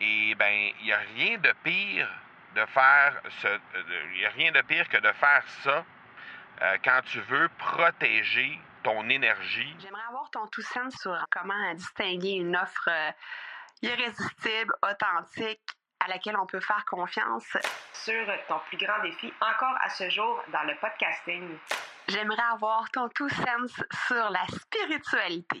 Et ben, il n'y a rien de pire de faire rien de pire que de faire ça euh, quand tu veux protéger ton énergie. J'aimerais avoir ton tout sens sur comment distinguer une offre euh, irrésistible, authentique, à laquelle on peut faire confiance. Sur ton plus grand défi encore à ce jour dans le podcasting. J'aimerais avoir ton tout sens sur la spiritualité.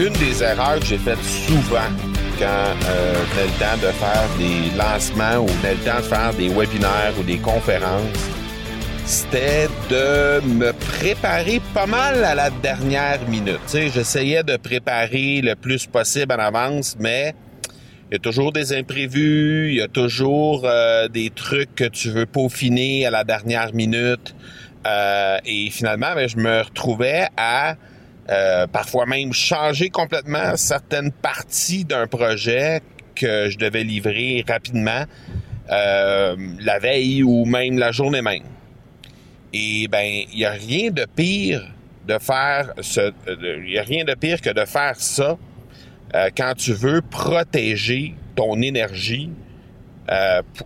Une des erreurs que j'ai faites souvent quand euh, le temps de faire des lancements ou venait le temps de faire des webinaires ou des conférences, c'était de me préparer pas mal à la dernière minute. J'essayais de préparer le plus possible en avance, mais il y a toujours des imprévus, il y a toujours euh, des trucs que tu veux peaufiner à la dernière minute. Euh, et finalement, ben, je me retrouvais à euh, parfois même changer complètement certaines parties d'un projet que je devais livrer rapidement euh, la veille ou même la journée même. Et ben, il n'y a rien de pire de faire ce, il y a rien de pire que de faire ça euh, quand tu veux protéger ton énergie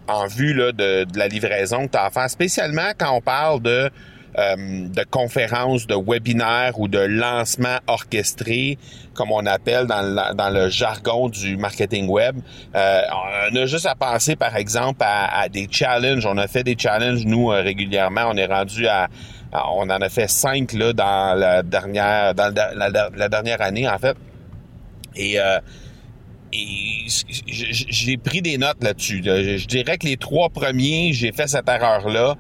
en vue là, de, de, la livraison que tu as à faire, spécialement quand on parle de euh, de conférences, de webinaires ou de lancements orchestrés, comme on appelle dans, le, jargon du marketing web. Euh, on a juste à penser, par exemple, à, des challenges. On a fait des challenges, nous, euh, régulièrement. On est rendu à, on en a fait cinq là dans la dernière dans la, dernière année en fait et, euh, et j'ai pris des notes là-dessus je dirais que les trois premiers j'ai fait cette erreur là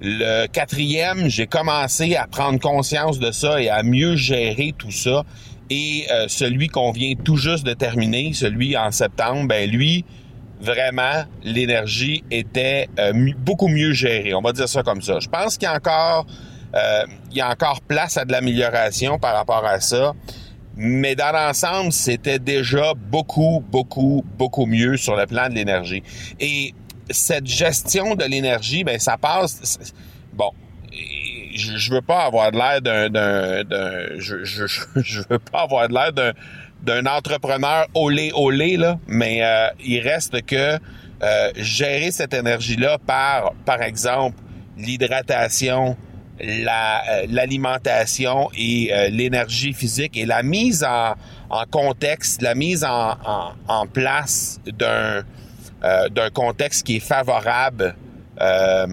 le quatrième, j'ai commencé à prendre conscience de ça et à mieux gérer tout ça. Et euh, celui qu'on vient tout juste de terminer, celui en septembre, ben lui, vraiment, l'énergie était euh, beaucoup mieux gérée. On va dire ça comme ça. Je pense qu'il y a encore, euh, il y a encore place à de l'amélioration par rapport à ça. Mais dans l'ensemble, c'était déjà beaucoup, beaucoup, beaucoup mieux sur le plan de l'énergie. Et cette gestion de l'énergie, ben ça passe. Bon, je, je veux pas avoir l'air d'un, je, je, je, veux pas avoir l'air d'un, d'un entrepreneur olé olé là, mais euh, il reste que euh, gérer cette énergie-là par, par exemple, l'hydratation, la, euh, l'alimentation et l'énergie physique et la mise en, en contexte, la mise en, en place d'un euh, d'un contexte qui est favorable euh,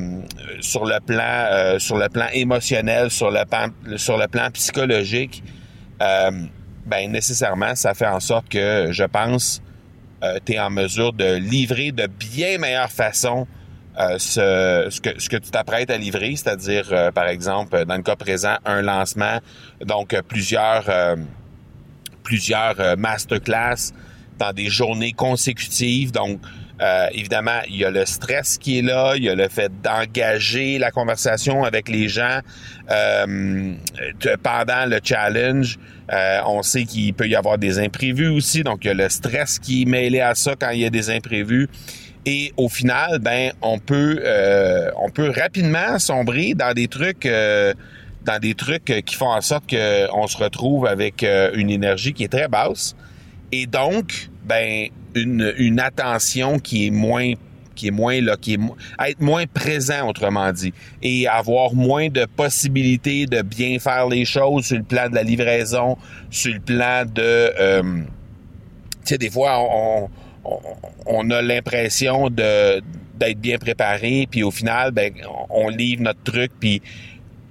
sur le plan euh, sur le plan émotionnel, sur le plan sur le plan psychologique, ben nécessairement ça fait en sorte que je pense tu es en mesure de livrer de bien meilleure façon ce, ce, que, ce que tu t'apprêtes à livrer, c'est-à-dire, par exemple, dans le cas présent, un lancement, donc plusieurs, plusieurs masterclass dans des journées consécutives. Donc, euh, évidemment, il y a le stress qui est là, il y a le fait d'engager la conversation avec les gens euh, pendant le challenge. Euh, on sait qu'il peut y avoir des imprévus aussi, donc il y a le stress qui est mêlé à ça quand il y a des imprévus. Et au final, ben, on peut, on peut rapidement sombrer dans des trucs dans des trucs qui font en sorte qu'on se retrouve avec une énergie qui est très basse. Et donc, ben, une, une attention qui est moins qui est moins là, qui est être moins présent autrement dit et avoir moins de possibilités de bien faire les choses sur le plan de la livraison, sur le plan de euh, tu sais des fois on, on, on a l'impression de d'être bien préparé puis au final ben on livre notre truc puis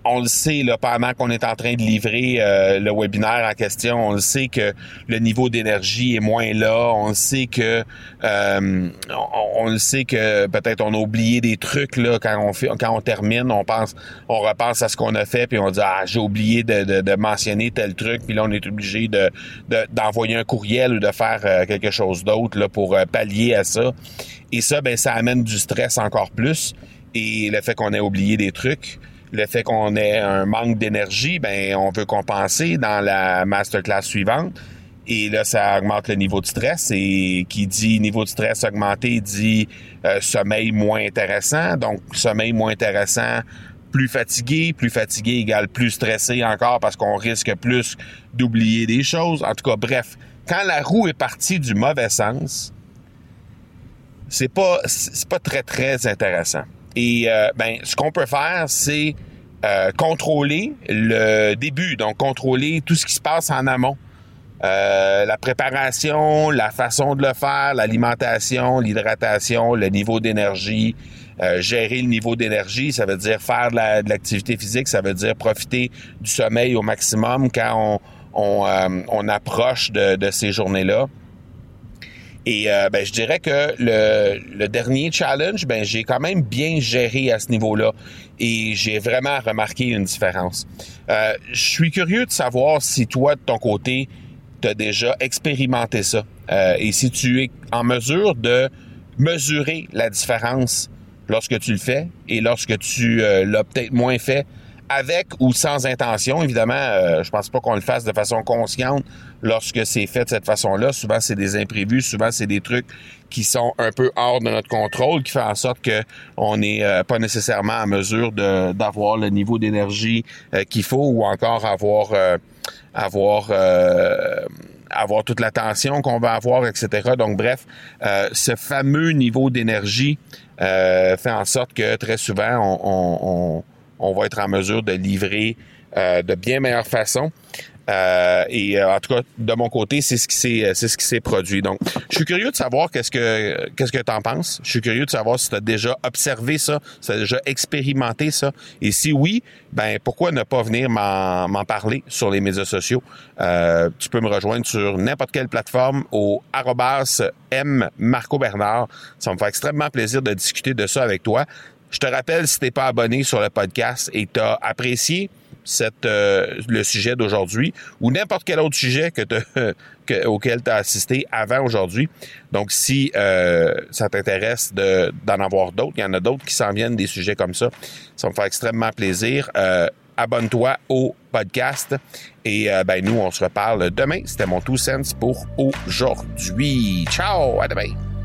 on le sait là, pendant qu'on est en train de livrer euh, le webinaire en question, on le sait que le niveau d'énergie est moins là, on le sait que euh, on, le sait que peut-être on a oublié des trucs là quand on fait quand on termine, on pense on repense à ce qu'on a fait puis on dit ah j'ai oublié de, de, mentionner tel truc puis là on est obligé de d'envoyer un courriel ou de faire euh, quelque chose d'autre là pour pallier à ça. Et ça ben ça amène du stress encore plus et le fait qu'on ait oublié des trucs le fait qu'on ait un manque d'énergie, ben on veut compenser dans la masterclass suivante. Et là, ça augmente le niveau de stress. Et qui dit niveau de stress augmenté dit euh, sommeil moins intéressant. Donc, sommeil moins intéressant, plus fatigué. Plus fatigué égale plus stressé encore parce qu'on risque plus d'oublier des choses. En tout cas, bref, quand la roue est partie du mauvais sens, c'est pas c'est pas très très intéressant. Et euh, ben, ce qu'on peut faire, c'est euh, contrôler le début, donc contrôler tout ce qui se passe en amont. Euh, la préparation, la façon de le faire, l'alimentation, l'hydratation, le niveau d'énergie, gérer le niveau d'énergie, ça veut dire faire de l'activité physique, ça veut dire profiter du sommeil au maximum quand on, on, approche de, de ces journées-là. Et euh, ben, je dirais que le, le dernier challenge, ben, j'ai quand même bien géré à ce niveau-là. Et j'ai vraiment remarqué une différence. Euh, je suis curieux de savoir si toi, de ton côté, tu as déjà expérimenté ça. Euh, et si tu es en mesure de mesurer la différence lorsque tu le fais et lorsque tu l'as peut-être moins fait avec ou sans intention. Évidemment, euh, je pense pas qu'on le fasse de façon consciente lorsque c'est fait de cette façon-là. Souvent, c'est des imprévus, souvent, c'est des trucs qui sont un peu hors de notre contrôle, qui fait en sorte que on n'est euh, pas nécessairement en mesure d'avoir le niveau d'énergie euh, qu'il faut ou encore avoir avoir avoir toute l'attention qu'on va avoir, etc. Donc, bref, ce fameux niveau d'énergie fait en sorte que très souvent, on on va être en mesure de livrer euh, de bien meilleure façon. Euh, et euh, en tout cas, de mon côté, c'est ce qui s'est, c'est ce qui s'est produit. Donc, je suis curieux de savoir qu'est-ce que qu'est-ce que penses. Je suis curieux de savoir si tu as déjà observé ça, si tu as déjà expérimenté ça. Et si oui, ben pourquoi ne pas venir m'en, parler sur les médias sociaux? tu peux me rejoindre sur n'importe quelle plateforme au Bernard. Ça me fait extrêmement plaisir de discuter de ça avec toi. Je te rappelle, si t'es pas abonné sur le podcast et t'as apprécié cette, euh, le sujet d'aujourd'hui ou n'importe quel autre sujet que, que auquel tu as assisté avant aujourd'hui. Donc, si euh, ça t'intéresse d'en avoir d'autres, il y en a d'autres qui s'en viennent des sujets comme ça. Ça me fait extrêmement plaisir. Euh, abonne-toi au podcast et ben nous on se reparle demain. C'était mon tout sens pour aujourd'hui. Ciao, à demain.